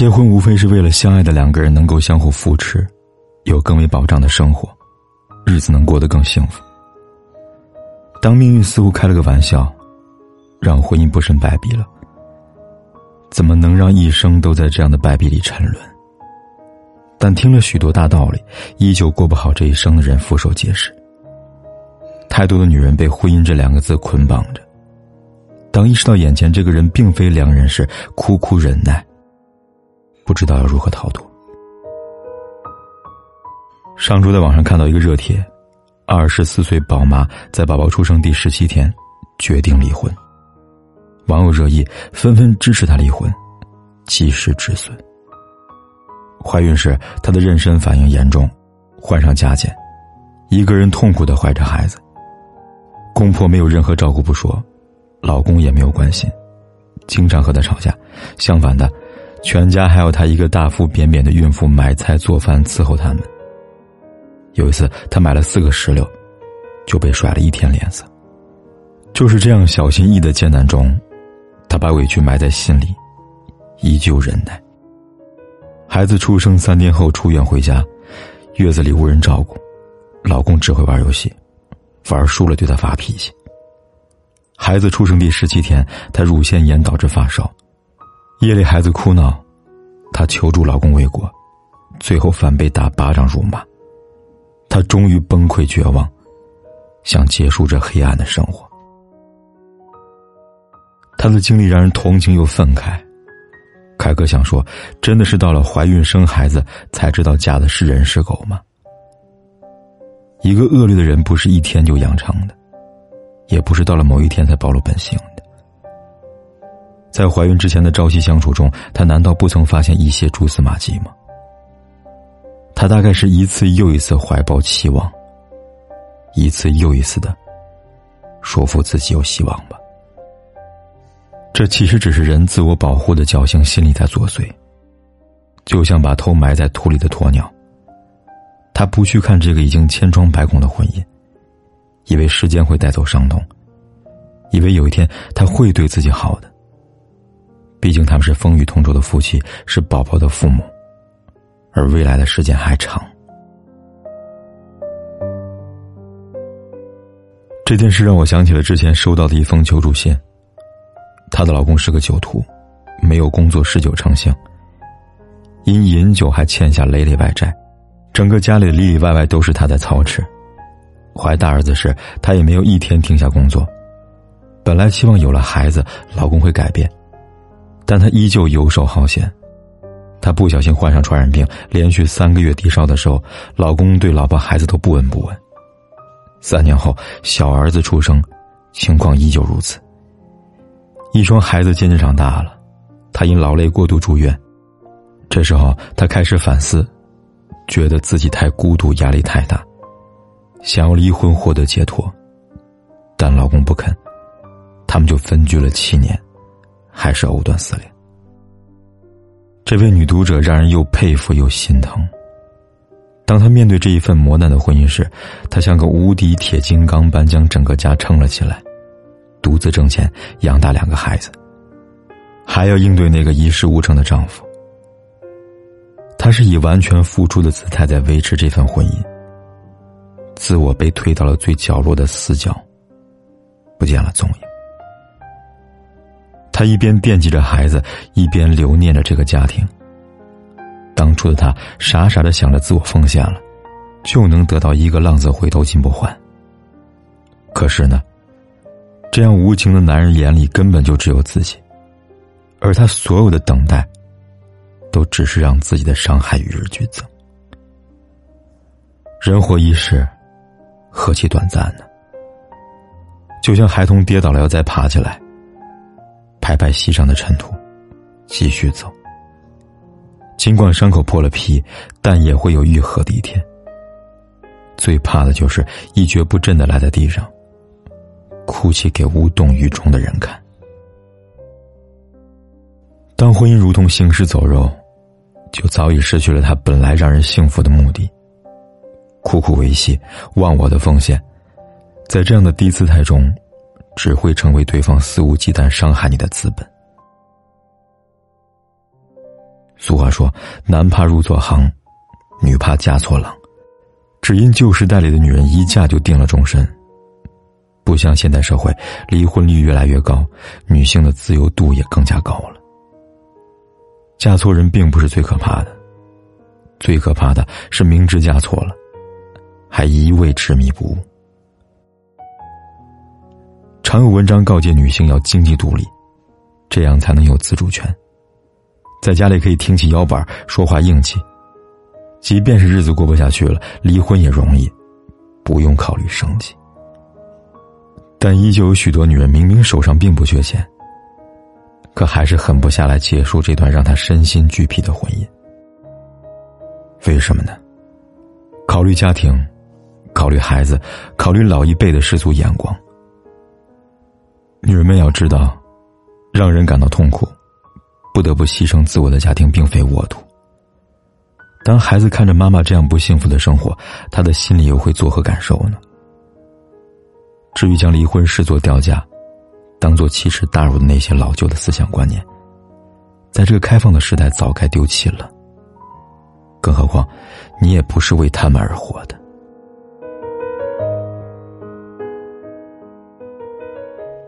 结婚无非是为了相爱的两个人能够相互扶持，有更为保障的生活，日子能过得更幸福。当命运似乎开了个玩笑，让婚姻不慎败笔了，怎么能让一生都在这样的败笔里沉沦？但听了许多大道理，依旧过不好这一生的人俯首皆是。太多的女人被婚姻这两个字捆绑着，当意识到眼前这个人并非良人时，苦苦忍耐。不知道要如何逃脱。上周在网上看到一个热帖，二十四岁宝妈在宝宝出生第十七天决定离婚。网友热议，纷纷支持她离婚，及时止损。怀孕时，她的妊娠反应严重，患上甲减，一个人痛苦的怀着孩子。公婆没有任何照顾不说，老公也没有关心，经常和她吵架。相反的。全家还有她一个大腹便便的孕妇买菜做饭伺候他们。有一次，她买了四个石榴，就被甩了一天脸色。就是这样小心翼翼的艰难中，她把委屈埋在心里，依旧忍耐。孩子出生三天后出院回家，月子里无人照顾，老公只会玩游戏，玩输了对她发脾气。孩子出生第十七天，她乳腺炎导致发烧。夜里，孩子哭闹，她求助老公未果，最后反被打巴掌辱骂。她终于崩溃绝望，想结束这黑暗的生活。她的经历让人同情又愤慨。凯哥想说，真的是到了怀孕生孩子才知道嫁的是人是狗吗？一个恶劣的人不是一天就养成的，也不是到了某一天才暴露本性。在怀孕之前的朝夕相处中，她难道不曾发现一些蛛丝马迹吗？她大概是一次又一次怀抱期望，一次又一次的说服自己有希望吧。这其实只是人自我保护的侥幸心理在作祟，就像把头埋在土里的鸵鸟。他不去看这个已经千疮百孔的婚姻，以为时间会带走伤痛，以为有一天他会对自己好的。毕竟他们是风雨同舟的夫妻，是宝宝的父母，而未来的时间还长。这件事让我想起了之前收到的一封求助信。她的老公是个酒徒，没有工作，嗜酒成性，因饮酒还欠下累累外债，整个家里里里外外都是他在操持。怀大儿子时，她也没有一天停下工作。本来希望有了孩子，老公会改变。但她依旧游手好闲，她不小心患上传染病，连续三个月低烧的时候，老公对老婆孩子都不闻不问。三年后，小儿子出生，情况依旧如此。一双孩子渐渐长大了，她因劳累过度住院。这时候，她开始反思，觉得自己太孤独，压力太大，想要离婚获得解脱，但老公不肯，他们就分居了七年。还是藕断丝连。这位女读者让人又佩服又心疼。当她面对这一份磨难的婚姻时，她像个无敌铁金刚般将整个家撑了起来，独自挣钱养大两个孩子，还要应对那个一事无成的丈夫。她是以完全付出的姿态在维持这份婚姻，自我被推到了最角落的死角，不见了踪影。他一边惦记着孩子，一边留念着这个家庭。当初的他傻傻的想着自我奉献了，就能得到一个浪子回头金不换。可是呢，这样无情的男人眼里根本就只有自己，而他所有的等待，都只是让自己的伤害与日俱增。人活一世，何其短暂呢？就像孩童跌倒了要再爬起来。拍拍膝上的尘土，继续走。尽管伤口破了皮，但也会有愈合的一天。最怕的就是一蹶不振的赖在地上，哭泣给无动于衷的人看。当婚姻如同行尸走肉，就早已失去了它本来让人幸福的目的。苦苦维系，忘我的奉献，在这样的低姿态中，只会成为对方肆无忌惮伤害你的资本。俗话说：“男怕入错行，女怕嫁错郎。”只因旧时代里的女人一嫁就定了终身，不像现代社会，离婚率越来越高，女性的自由度也更加高了。嫁错人并不是最可怕的，最可怕的是明知嫁错了，还一味执迷不悟。常有文章告诫女性要经济独立，这样才能有自主权。在家里可以挺起腰板，说话硬气。即便是日子过不下去了，离婚也容易，不用考虑生计。但依旧有许多女人明明手上并不缺钱。可还是狠不下来结束这段让她身心俱疲的婚姻。为什么呢？考虑家庭，考虑孩子，考虑老一辈的世俗眼光。女人们要知道，让人感到痛苦，不得不牺牲自我的家庭并非沃土。当孩子看着妈妈这样不幸福的生活，他的心里又会作何感受呢？至于将离婚视作掉价。当做奇耻大辱的那些老旧的思想观念，在这个开放的时代早该丢弃了。更何况，你也不是为他们而活的。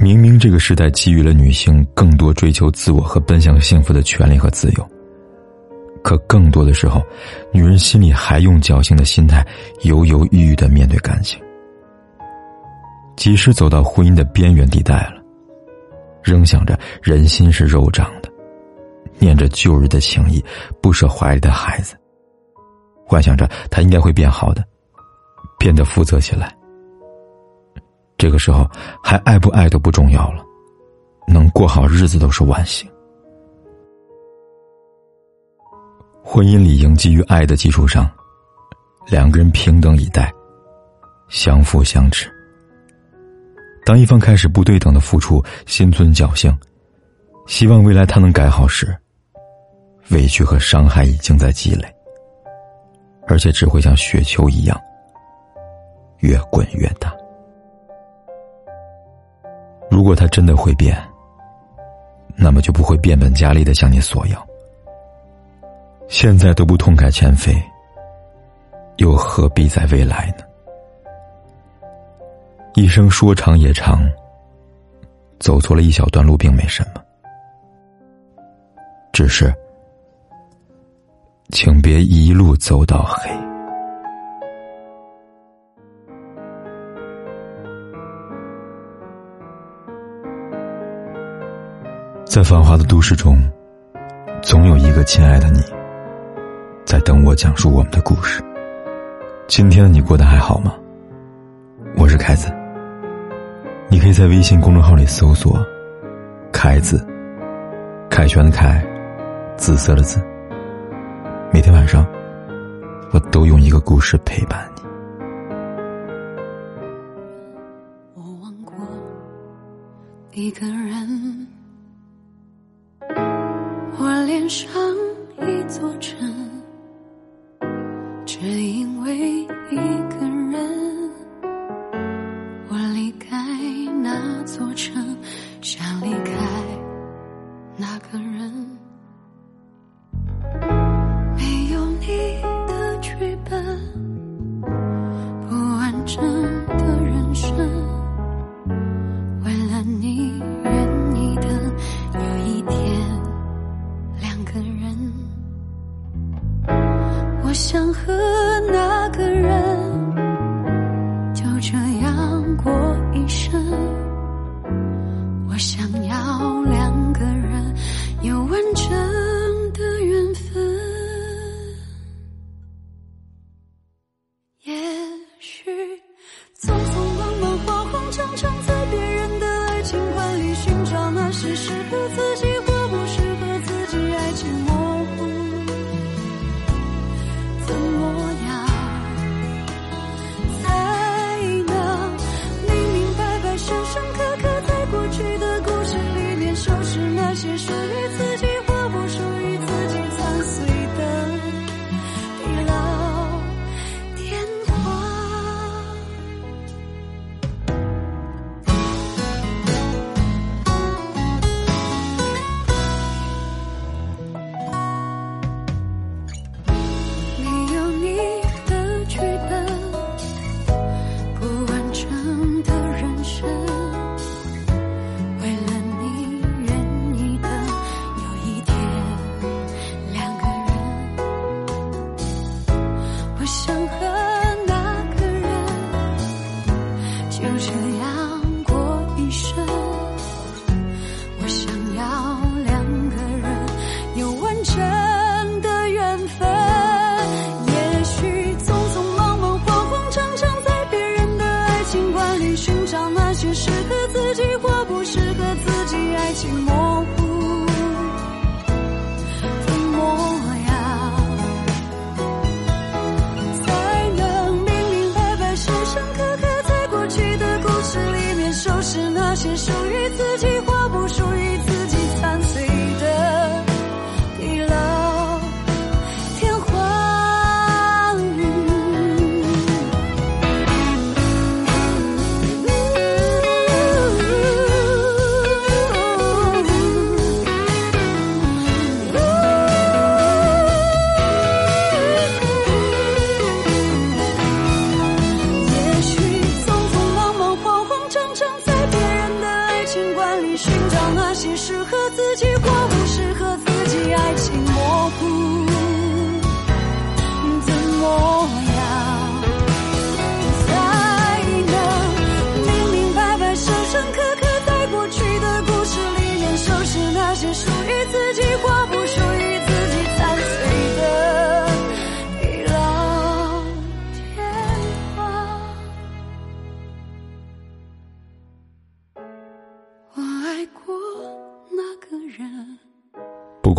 明明这个时代给予了女性更多追求自我和奔向幸福的权利和自由，可更多的时候，女人心里还用侥幸的心态犹犹豫豫的面对感情，即使走到婚姻的边缘地带了。仍想着人心是肉长的，念着旧日的情谊，不舍怀里的孩子，幻想着他应该会变好的，变得负责起来。这个时候，还爱不爱都不重要了，能过好日子都是万幸。婚姻里应基于爱的基础上，两个人平等以待，相扶相持。当一方开始不对等的付出，心存侥幸，希望未来他能改好时，委屈和伤害已经在积累，而且只会像雪球一样越滚越大。如果他真的会变，那么就不会变本加厉的向你索要。现在都不痛改前非，又何必在未来呢？一生说长也长，走错了一小段路并没什么，只是，请别一路走到黑。在繁华的都市中，总有一个亲爱的你，在等我讲述我们的故事。今天的你过得还好吗？我是凯子。你可以在微信公众号里搜索“凯子”，凯旋的凯，紫色的紫。每天晚上，我都用一个故事陪伴你。我望过一个人，上一座城，只因为一个人。我离开那座城，想和那个人就这样过一生。那些适合自己过